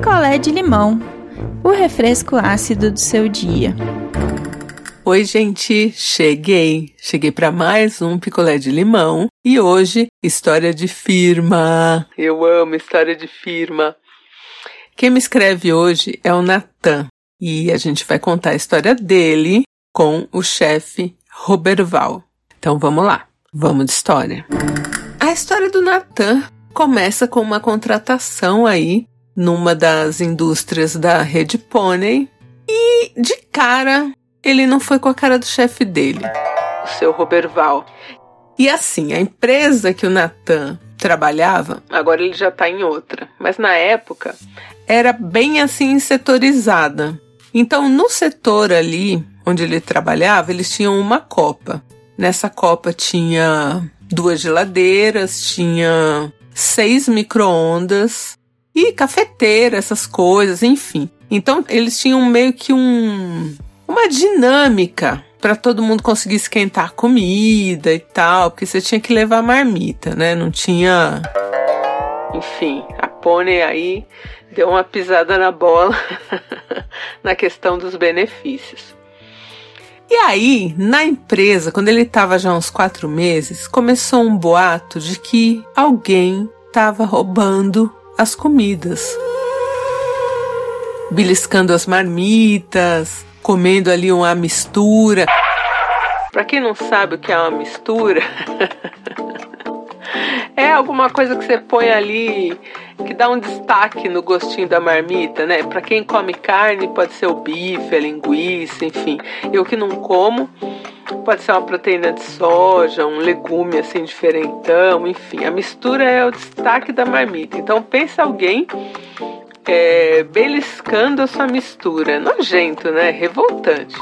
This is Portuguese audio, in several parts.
picolé de limão, o refresco ácido do seu dia. Oi, gente, cheguei. Cheguei para mais um picolé de limão e hoje história de firma. Eu amo história de firma. Quem me escreve hoje é o Natan e a gente vai contar a história dele com o chefe Roberval. Então vamos lá, vamos de história. A história do Natan começa com uma contratação aí numa das indústrias da Rede Pônei e de cara ele não foi com a cara do chefe dele, o seu Roberval. E assim, a empresa que o Natan trabalhava, agora ele já está em outra, mas na época era bem assim setorizada. Então, no setor ali onde ele trabalhava, eles tinham uma copa. Nessa copa tinha duas geladeiras, tinha seis micro-ondas e cafeteira, essas coisas, enfim. Então, eles tinham meio que um, uma dinâmica para todo mundo conseguir esquentar comida e tal, porque você tinha que levar marmita, né? Não tinha. Enfim, a pônei aí deu uma pisada na bola na questão dos benefícios. E aí, na empresa, quando ele estava já uns quatro meses, começou um boato de que alguém estava roubando as comidas. Beliscando as marmitas, comendo ali uma mistura. Para quem não sabe o que é uma mistura, é alguma coisa que você põe ali que dá um destaque no gostinho da marmita, né? Para quem come carne, pode ser o bife, a linguiça, enfim. Eu que não como, pode ser uma proteína de soja, um legume assim diferentão, enfim. A mistura é o destaque da marmita. Então pensa alguém é, beliscando a sua mistura. Nojento, né? Revoltante.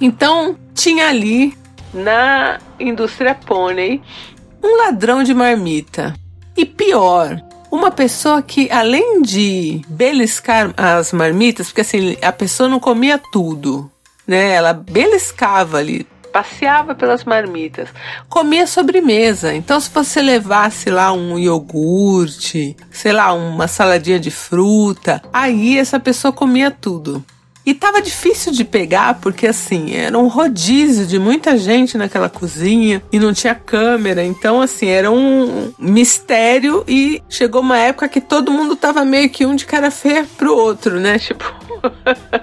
Então tinha ali na indústria pônei um ladrão de marmita. E pior, uma pessoa que, além de beliscar as marmitas, porque assim, a pessoa não comia tudo, né? Ela beliscava ali, passeava pelas marmitas, comia sobremesa. Então, se você levasse lá um iogurte, sei lá, uma saladinha de fruta, aí essa pessoa comia tudo. E tava difícil de pegar porque assim, era um rodízio de muita gente naquela cozinha e não tinha câmera, então assim, era um mistério e chegou uma época que todo mundo tava meio que um de cara feia pro outro, né? Tipo,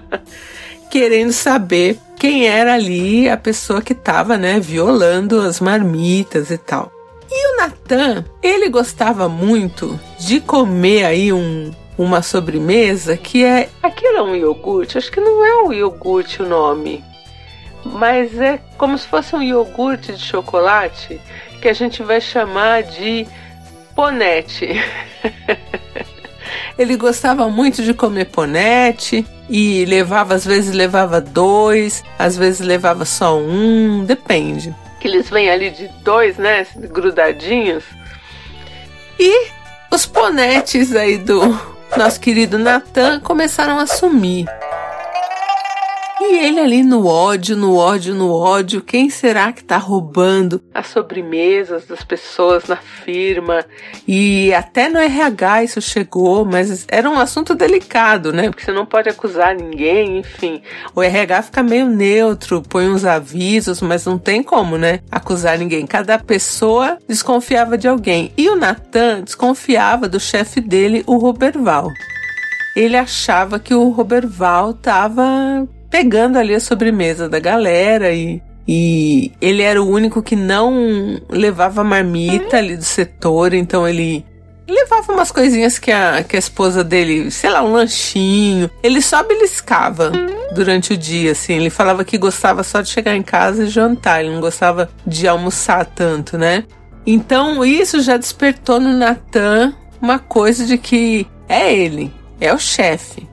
querendo saber quem era ali a pessoa que tava, né, violando as marmitas e tal. E o Natan, ele gostava muito de comer aí um uma sobremesa que é. Aquilo é um iogurte? Acho que não é um iogurte o nome. Mas é como se fosse um iogurte de chocolate que a gente vai chamar de ponete. Ele gostava muito de comer ponete e levava, às vezes levava dois, às vezes levava só um, depende. Que eles vêm ali de dois, né, grudadinhos. E os ponetes aí do nosso querido Natan começaram a sumir. E ele ali no ódio, no ódio, no ódio, quem será que tá roubando as sobremesas das pessoas na firma? E até no RH isso chegou, mas era um assunto delicado, né? Porque você não pode acusar ninguém, enfim. O RH fica meio neutro, põe uns avisos, mas não tem como, né? Acusar ninguém. Cada pessoa desconfiava de alguém. E o Natan desconfiava do chefe dele, o Roberval ele achava que o Roberval estava pegando ali a sobremesa da galera e, e ele era o único que não levava marmita ali do setor, então ele levava umas coisinhas que a, que a esposa dele, sei lá, um lanchinho. Ele só beliscava durante o dia, assim. Ele falava que gostava só de chegar em casa e jantar, ele não gostava de almoçar tanto, né? Então isso já despertou no Natan uma coisa de que é ele, é o chefe.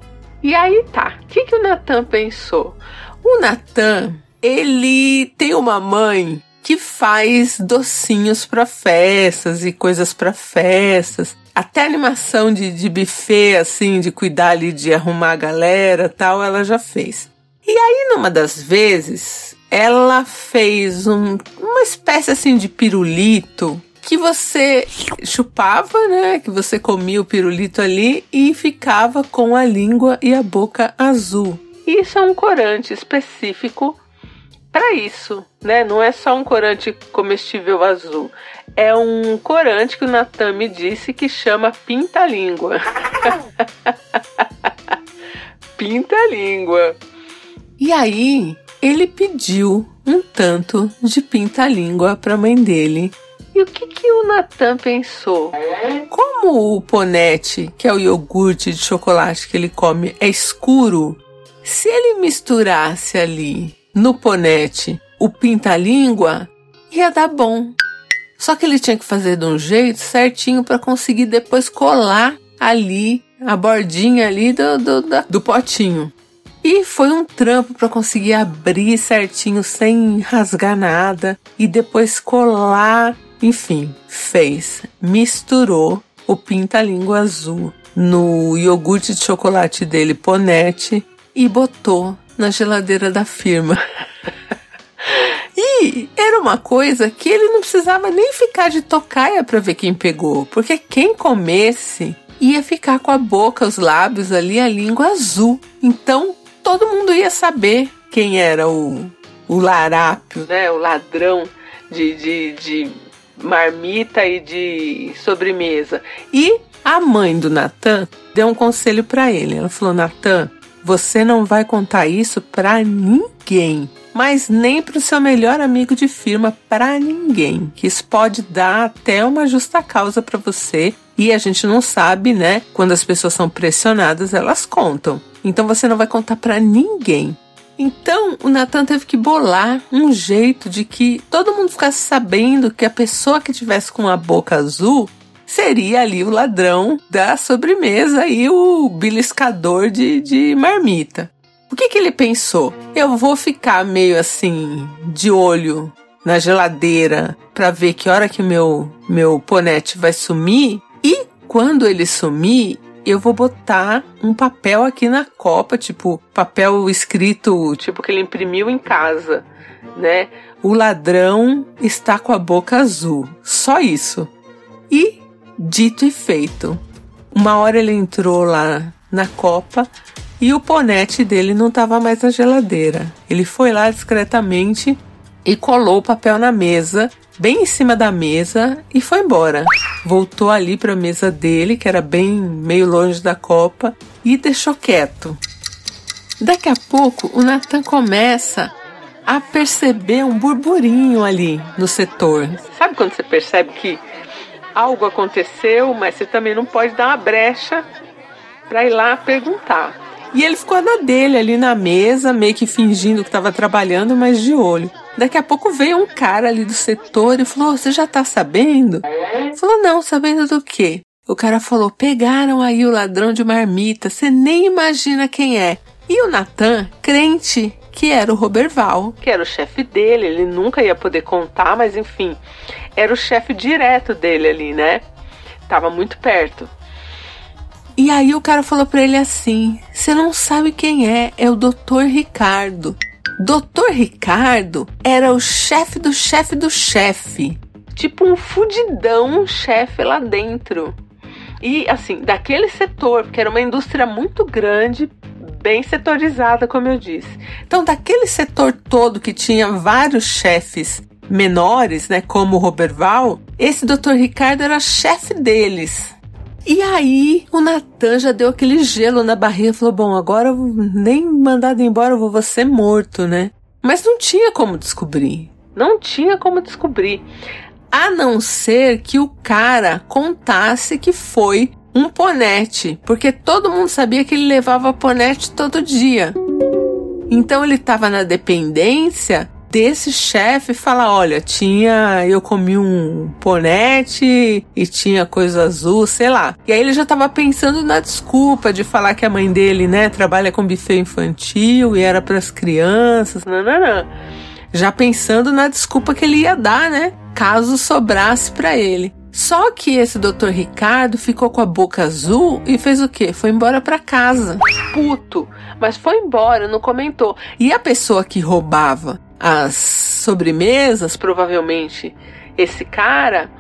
E aí tá, o que, que o Natan pensou? O Natan, ele tem uma mãe que faz docinhos para festas e coisas para festas. Até animação de, de buffet, assim, de cuidar ali, de arrumar a galera tal, ela já fez. E aí, numa das vezes, ela fez um, uma espécie assim de pirulito que você chupava, né? Que você comia o pirulito ali e ficava com a língua e a boca azul. Isso é um corante específico para isso, né? Não é só um corante comestível azul. É um corante que o Natan me disse que chama pinta-língua. pinta-língua. E aí, ele pediu um tanto de pinta-língua para a mãe dele. E o que, que o Natan pensou? Como o ponete, que é o iogurte de chocolate que ele come, é escuro, se ele misturasse ali no ponete o pinta-língua, ia dar bom. Só que ele tinha que fazer de um jeito certinho para conseguir depois colar ali a bordinha ali do, do, do, do potinho. E foi um trampo para conseguir abrir certinho sem rasgar nada e depois colar. Enfim, fez. Misturou o pinta-língua azul no iogurte de chocolate dele, Ponete, e botou na geladeira da firma. e era uma coisa que ele não precisava nem ficar de tocaia para ver quem pegou, porque quem comesse ia ficar com a boca, os lábios ali, a língua azul. Então todo mundo ia saber quem era o, o larápio, né? O ladrão de, de, de marmita e de sobremesa. E a mãe do Natan deu um conselho para ele. Ela falou: Natan, você não vai contar isso para ninguém, mas nem para o seu melhor amigo de firma, para ninguém, que isso pode dar até uma justa causa para você. E a gente não sabe, né? Quando as pessoas são pressionadas, elas contam. Então você não vai contar para ninguém. Então o Natan teve que bolar um jeito de que todo mundo ficasse sabendo que a pessoa que tivesse com a boca azul seria ali o ladrão da sobremesa e o beliscador de, de marmita. O que, que ele pensou? Eu vou ficar meio assim de olho na geladeira para ver que hora que meu meu ponete vai sumir e quando ele sumir eu vou botar um papel aqui na copa, tipo, papel escrito, tipo que ele imprimiu em casa, né? O ladrão está com a boca azul. Só isso. E dito e feito. Uma hora ele entrou lá na copa e o ponete dele não estava mais na geladeira. Ele foi lá discretamente e colou o papel na mesa bem em cima da mesa e foi embora. Voltou ali para a mesa dele, que era bem meio longe da copa, e deixou quieto. Daqui a pouco, o Nathan começa a perceber um burburinho ali no setor. Sabe quando você percebe que algo aconteceu, mas você também não pode dar uma brecha para ir lá perguntar. E ele ficou na dele ali na mesa, meio que fingindo que estava trabalhando, mas de olho. Daqui a pouco veio um cara ali do setor e falou: Você já tá sabendo? Falou: Não, sabendo do quê? O cara falou: Pegaram aí o ladrão de marmita, você nem imagina quem é. E o Natan, crente que era o Roberval, que era o chefe dele, ele nunca ia poder contar, mas enfim, era o chefe direto dele ali, né? Tava muito perto. E aí o cara falou para ele assim: "Você não sabe quem é? É o Dr. Ricardo. Doutor Ricardo era o chefe do chefe do chefe. Tipo um fudidão chefe lá dentro. E assim, daquele setor, porque era uma indústria muito grande, bem setorizada, como eu disse. Então, daquele setor todo que tinha vários chefes menores, né, como o Roberval, esse Dr. Ricardo era chefe deles. E aí o Natan já deu aquele gelo na barriga e falou: Bom, agora nem mandado embora eu vou ser morto, né? Mas não tinha como descobrir. Não tinha como descobrir. A não ser que o cara contasse que foi um ponete, porque todo mundo sabia que ele levava ponete todo dia. Então ele estava na dependência desse chefe falar: olha, tinha. Eu comi um ponete e tinha coisa azul, sei lá. E aí ele já tava pensando na desculpa de falar que a mãe dele, né, trabalha com buffet infantil e era para as crianças, nananã. Já pensando na desculpa que ele ia dar, né, caso sobrasse para ele. Só que esse doutor Ricardo ficou com a boca azul e fez o quê? Foi embora para casa. Puto, mas foi embora, não comentou. E a pessoa que roubava as sobremesas, provavelmente esse cara,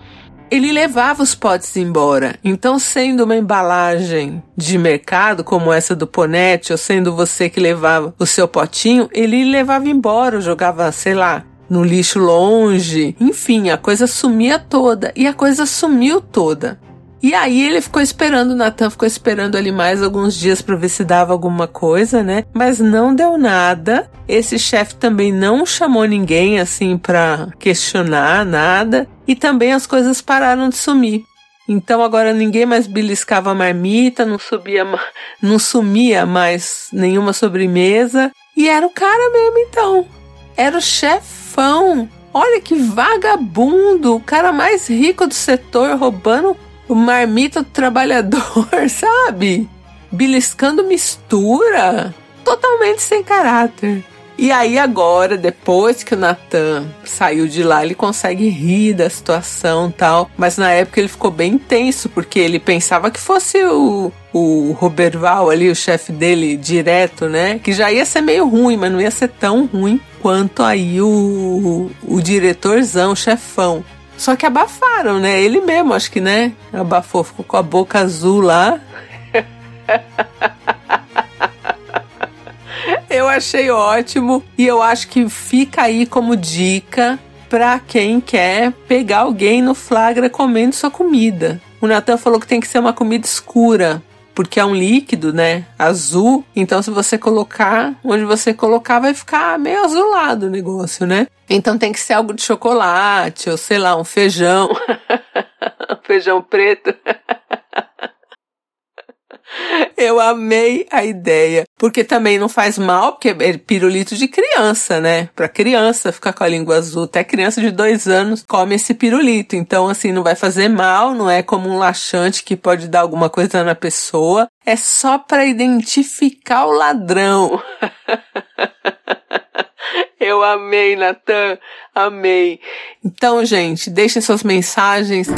ele levava os potes embora. Então, sendo uma embalagem de mercado, como essa do Ponete, ou sendo você que levava o seu potinho, ele levava embora, jogava, sei lá, no lixo longe. Enfim, a coisa sumia toda. E a coisa sumiu toda. E aí ele ficou esperando, o Natan ficou esperando ali mais alguns dias para ver se dava alguma coisa, né? Mas não deu nada. Esse chefe também não chamou ninguém assim para questionar nada e também as coisas pararam de sumir. Então agora ninguém mais beliscava a marmita, não subia, não sumia mais nenhuma sobremesa e era o cara mesmo então. Era o chefão. Olha que vagabundo, o cara mais rico do setor roubando o marmita do trabalhador, sabe? Beliscando mistura. Totalmente sem caráter. E aí agora, depois que o Natan saiu de lá, ele consegue rir da situação tal. Mas na época ele ficou bem tenso, porque ele pensava que fosse o, o Roberval ali, o chefe dele, direto, né? Que já ia ser meio ruim, mas não ia ser tão ruim quanto aí o, o diretorzão, o chefão. Só que abafaram, né? Ele mesmo, acho que, né? Abafou, ficou com a boca azul lá. eu achei ótimo e eu acho que fica aí como dica para quem quer pegar alguém no flagra comendo sua comida. O Natan falou que tem que ser uma comida escura, porque é um líquido, né? Azul. Então, se você colocar, onde você colocar, vai ficar meio azulado o negócio, né? Então tem que ser algo de chocolate, ou sei lá, um feijão. feijão preto. Eu amei a ideia, porque também não faz mal, porque é pirulito de criança, né? Pra criança ficar com a língua azul, até criança de dois anos come esse pirulito. Então, assim, não vai fazer mal, não é como um laxante que pode dar alguma coisa na pessoa. É só para identificar o ladrão. Eu amei, Natan. Amei. Então, gente, deixem suas mensagens.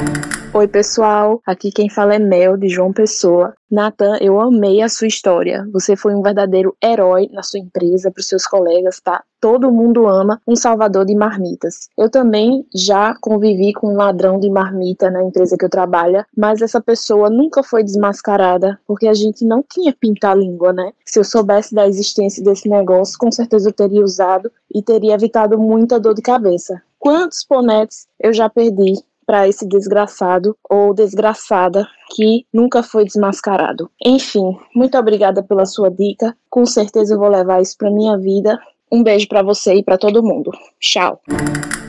Oi, pessoal. Aqui quem fala é Mel, de João Pessoa. Nathan, eu amei a sua história. Você foi um verdadeiro herói na sua empresa, para os seus colegas, tá? Todo mundo ama um salvador de marmitas. Eu também já convivi com um ladrão de marmita na empresa que eu trabalho, mas essa pessoa nunca foi desmascarada, porque a gente não tinha pintar língua, né? Se eu soubesse da existência desse negócio, com certeza eu teria usado e teria evitado muita dor de cabeça. Quantos ponetes eu já perdi para esse desgraçado ou desgraçada que nunca foi desmascarado. Enfim, muito obrigada pela sua dica. Com certeza eu vou levar isso para minha vida. Um beijo para você e para todo mundo. Tchau.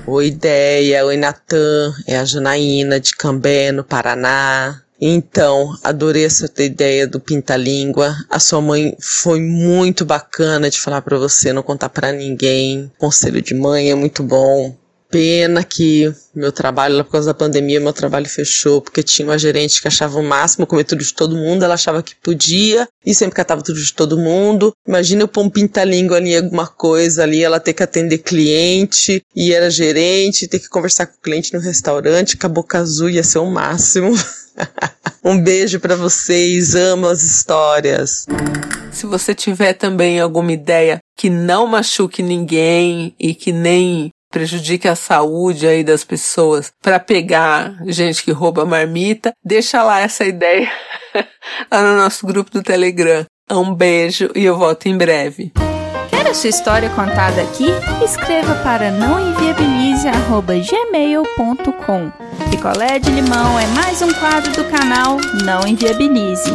Oi, Ideia. Oi, Natan. É a Janaína de Cambé, no Paraná. Então, adorei essa ideia do pinta-língua. A sua mãe foi muito bacana de falar para você, não contar para ninguém. Conselho de mãe é muito bom. Pena que meu trabalho, por causa da pandemia, meu trabalho fechou, porque tinha uma gerente que achava o máximo comer tudo de todo mundo, ela achava que podia e sempre catava tudo de todo mundo. Imagina eu pôr um pinta-língua ali, alguma coisa ali, ela ter que atender cliente e era gerente, ter que conversar com o cliente no restaurante, com a boca azul ia ser o máximo. um beijo para vocês, amo as histórias. Se você tiver também alguma ideia que não machuque ninguém e que nem prejudique a saúde aí das pessoas para pegar gente que rouba marmita, deixa lá essa ideia lá no nosso grupo do Telegram. Um beijo e eu volto em breve. Quer a sua história contada aqui? Escreva para nãoenviabilize@gmail.com. Picolé de limão é mais um quadro do canal Não Enviabilize.